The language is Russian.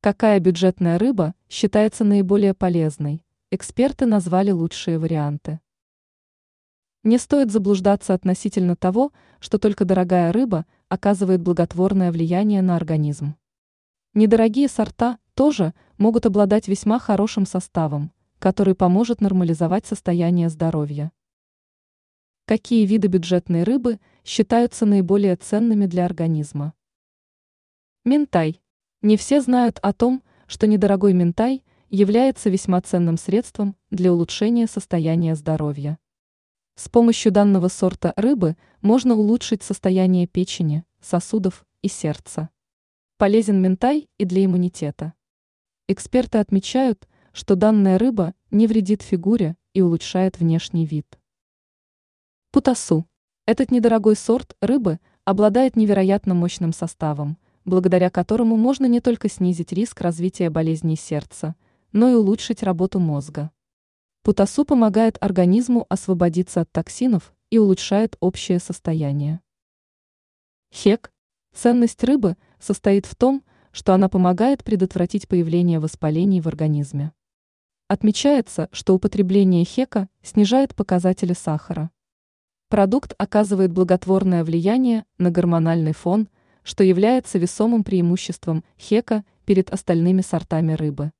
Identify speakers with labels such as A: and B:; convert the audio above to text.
A: Какая бюджетная рыба считается наиболее полезной? Эксперты назвали лучшие варианты. Не стоит заблуждаться относительно того, что только дорогая рыба оказывает благотворное влияние на организм. Недорогие сорта тоже могут обладать весьма хорошим составом, который поможет нормализовать состояние здоровья. Какие виды бюджетной рыбы считаются наиболее ценными для организма? Минтай. Не все знают о том, что недорогой минтай является весьма ценным средством для улучшения состояния здоровья. С помощью данного сорта рыбы можно улучшить состояние печени, сосудов и сердца. Полезен ментай и для иммунитета. Эксперты отмечают, что данная рыба не вредит фигуре и улучшает внешний вид. Путасу. Этот недорогой сорт рыбы обладает невероятно мощным составом, благодаря которому можно не только снизить риск развития болезней сердца, но и улучшить работу мозга. Путасу помогает организму освободиться от токсинов и улучшает общее состояние. Хек. Ценность рыбы состоит в том, что она помогает предотвратить появление воспалений в организме. Отмечается, что употребление хека снижает показатели сахара. Продукт оказывает благотворное влияние на гормональный фон, что является весомым преимуществом хека перед остальными сортами рыбы.